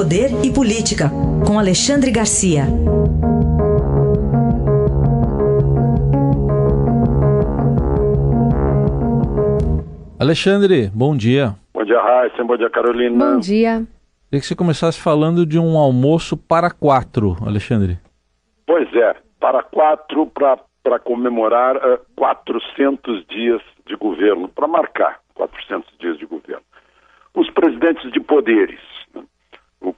Poder e Política, com Alexandre Garcia. Alexandre, bom dia. Bom dia, Raíssa. Bom dia, Carolina. Bom dia. Queria que você começasse falando de um almoço para quatro, Alexandre. Pois é, para quatro, para comemorar uh, eh, 400 dias de governo, para marcar 400 dias de governo. Os presidentes de poderes,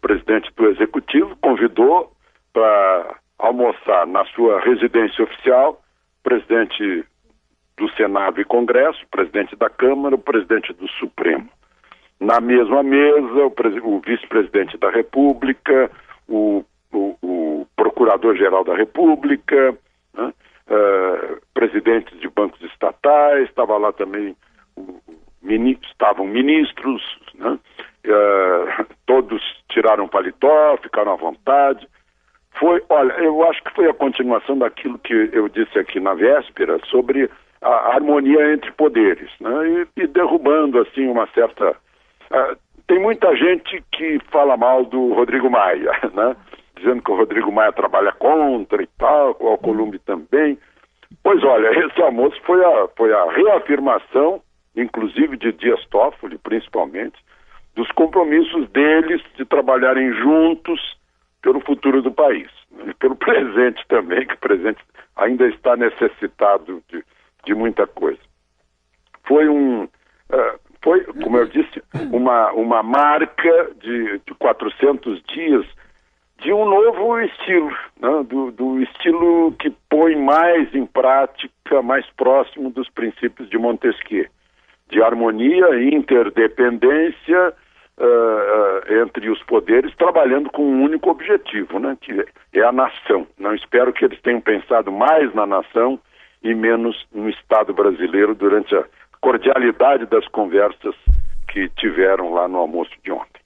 presidente do executivo convidou para almoçar na sua residência oficial, presidente do Senado e Congresso, presidente da Câmara, o presidente do Supremo. Na mesma mesa, o, o vice-presidente da República, o, o, o procurador-geral da República, né? uh, presidentes de bancos estatais, estava lá também, estavam ministros, né? uh, todos tiraram paletó, ficaram à vontade. Foi, olha, eu acho que foi a continuação daquilo que eu disse aqui na véspera sobre a harmonia entre poderes, né? e, e derrubando assim uma certa Uh, tem muita gente que fala mal do Rodrigo Maia, né? Dizendo que o Rodrigo Maia trabalha contra e tal, o Alcolumbre também. Pois olha, esse almoço foi a, foi a reafirmação, inclusive de Dias Toffoli, principalmente, dos compromissos deles de trabalharem juntos pelo futuro do país. Né? E pelo presente também, que o presente ainda está necessitado de, de muita coisa. Foi um. Uh, foi, como eu disse, uma, uma marca de, de 400 dias de um novo estilo, né? do, do, estilo que põe mais em prática, mais próximo dos princípios de Montesquieu, de harmonia e interdependência uh, uh, entre os poderes, trabalhando com um único objetivo, né? que é a nação. Não espero que eles tenham pensado mais na nação e menos no Estado brasileiro durante a cordialidade das conversas que tiveram lá no almoço de ontem.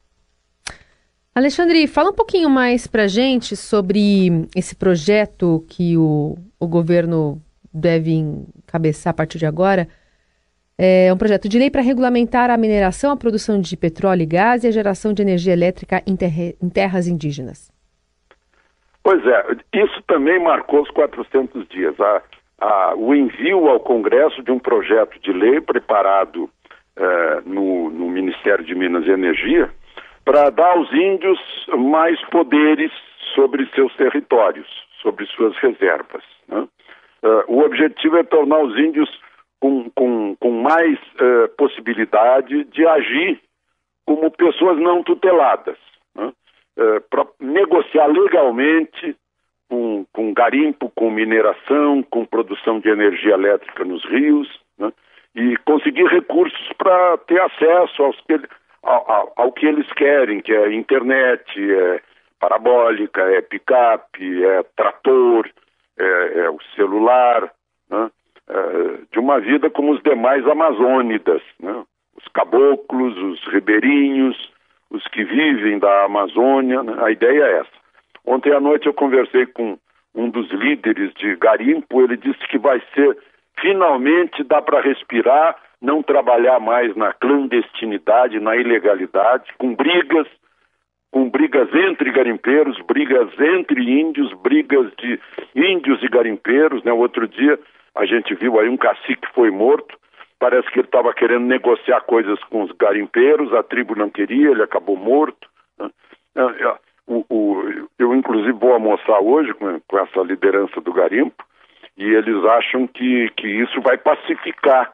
Alexandre, fala um pouquinho mais para gente sobre esse projeto que o, o governo deve encabeçar a partir de agora. É um projeto de lei para regulamentar a mineração, a produção de petróleo e gás e a geração de energia elétrica em, em terras indígenas. Pois é, isso também marcou os 400 dias. A, a, o envio ao Congresso de um projeto de lei preparado eh, no, no, Ministério de Minas e Energia para dar aos índios mais poderes sobre seus territórios, sobre suas reservas. Né? Uh, o objetivo é tornar os índios com, com, com mais uh, possibilidade de agir como pessoas não tuteladas, né? uh, para negociar legalmente com, com garimpo, com mineração, com produção de energia elétrica nos rios, né? e conseguir recursos para ter acesso aos que, ao, ao, ao, que eles querem, que é internet, é parabólica, é picape, é trator, é, é o celular, né? É, de uma vida como os demais amazônidas, né? os caboclos, os ribeirinhos, os que vivem da Amazônia, né? a ideia é essa. Ontem à noite eu conversei com um dos líderes de garimpo, ele disse que vai ser finalmente dá para respirar, não trabalhar mais na clandestinidade, na ilegalidade, com brigas, com brigas entre garimpeiros, brigas entre índios, brigas de índios e garimpeiros, né? Outro dia a gente viu aí um cacique foi morto, parece que ele estava querendo negociar coisas com os garimpeiros, a tribo não queria, ele acabou morto. Né? É, é, o, o, eu, inclusive, vou almoçar hoje com, com, essa liderança do garimpo e eles acham que, que isso vai pacificar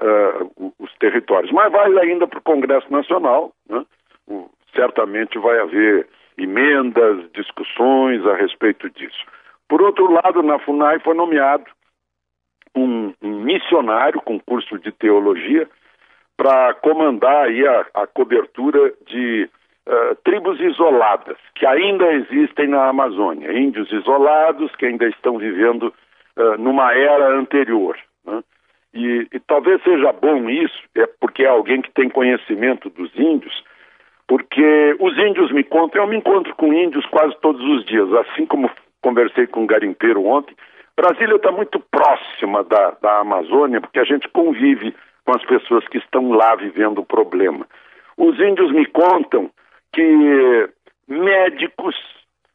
uh, os territórios. Mas vai ainda para o Congresso Nacional, né? o, certamente vai haver emendas, discussões a respeito disso. Por outro lado, na FUNAI foi nomeado um, missionário com curso de teologia para comandar aí a, a cobertura de uh, tribos isoladas que ainda existem na Amazônia, índios isolados que ainda estão vivendo uh, numa era anterior. Né? E, e, talvez seja bom isso, é porque é alguém que tem conhecimento dos índios, porque os índios me contam, eu me encontro com índios quase todos os dias, assim como conversei com um garimpeiro ontem. Brasília está muito próxima da, da Amazônia, porque a gente convive com as pessoas que estão lá vivendo o problema. Os índios me contam que médicos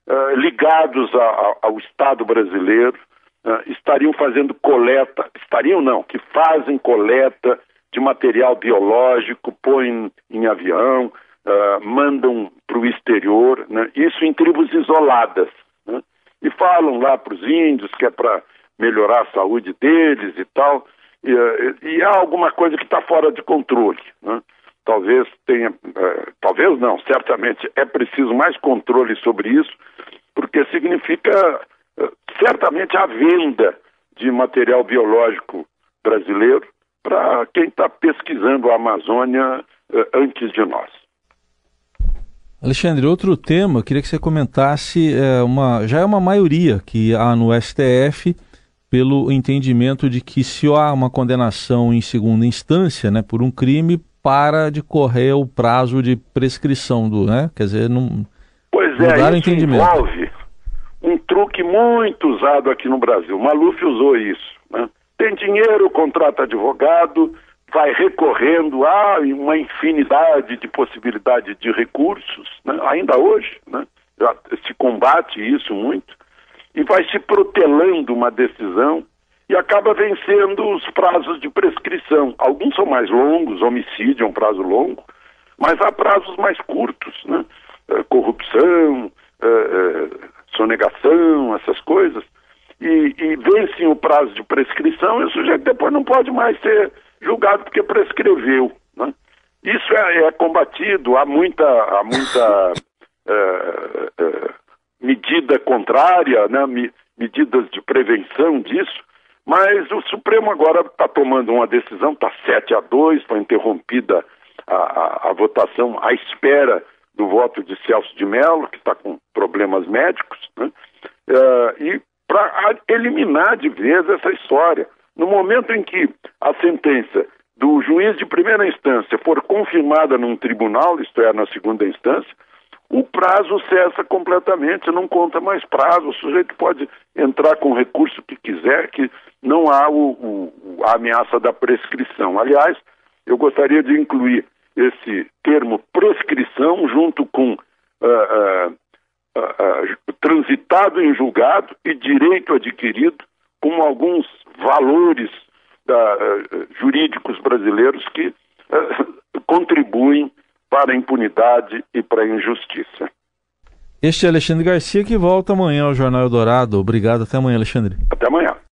uh, ligados a, a, ao Estado brasileiro uh, estariam fazendo coleta, estariam não, que fazem coleta de material biológico, põem em avião, uh, mandam para o exterior, né? isso em tribos isoladas. E falam lá para os índios que é para melhorar a saúde deles e tal, e, e há alguma coisa que está fora de controle. Né? Talvez tenha, uh, talvez não, certamente é preciso mais controle sobre isso, porque significa uh, certamente a venda de material biológico brasileiro para quem está pesquisando a Amazônia uh, antes de nós. Alexandre, outro tema, queria que você comentasse, é uma, já é uma maioria que há no STF pelo entendimento de que se há uma condenação em segunda instância, né, por um crime, para de correr o prazo de prescrição do, né? Quer dizer, não Pois é, isso envolve um truque muito usado aqui no Brasil. O Maluf usou isso, né? Tem dinheiro, contrata advogado, vai recorrendo a uma infinidade de possibilidades de recursos, né? ainda hoje, né? Já se combate isso muito e vai se protelando uma decisão e acaba vencendo os prazos de prescrição. Alguns são mais longos, homicídio é um prazo longo, mas há prazos mais curtos, né? É, corrupção, é, é, sonegação, essas coisas, e, e vencem o prazo de prescrição e o sujeito depois não pode mais ser julgado porque prescreveu. Né? Isso é, é, combatido, há muita, há muita medida contrária, né, me, medidas de prevenção disso, mas o Supremo agora está tomando uma decisão, está 7 a 2, foi interrompida a, a, a, votação à espera do voto de Celso de Mello, que está com problemas médicos, né, uh, e para eliminar de vez essa história. No momento em que a sentença do juiz de primeira instância for confirmada num tribunal, isto é, na segunda instância, o prazo cessa completamente, não conta mais prazo, o sujeito pode entrar com o recurso que quiser, que não há o, o, a ameaça da prescrição. Aliás, eu gostaria de incluir esse termo prescrição junto com uh, uh, uh, transitado em julgado e direito adquirido como alguns valores jurídicos brasileiros que contribuem para a impunidade e para a injustiça. Este é Alexandre Garcia que volta amanhã ao Jornal Eldorado. Obrigado, até amanhã, Alexandre. Até amanhã.